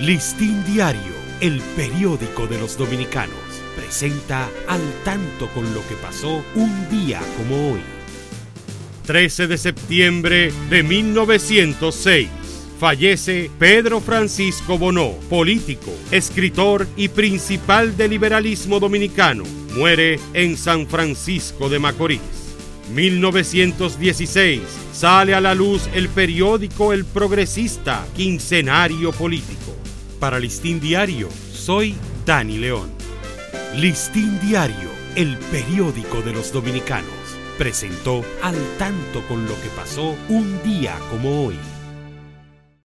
Listín Diario, el periódico de los dominicanos, presenta al tanto con lo que pasó un día como hoy. 13 de septiembre de 1906. Fallece Pedro Francisco Bonó, político, escritor y principal del liberalismo dominicano. Muere en San Francisco de Macorís. 1916. Sale a la luz el periódico El Progresista, quincenario político. Para Listín Diario, soy Dani León. Listín Diario, el periódico de los dominicanos, presentó al tanto con lo que pasó un día como hoy.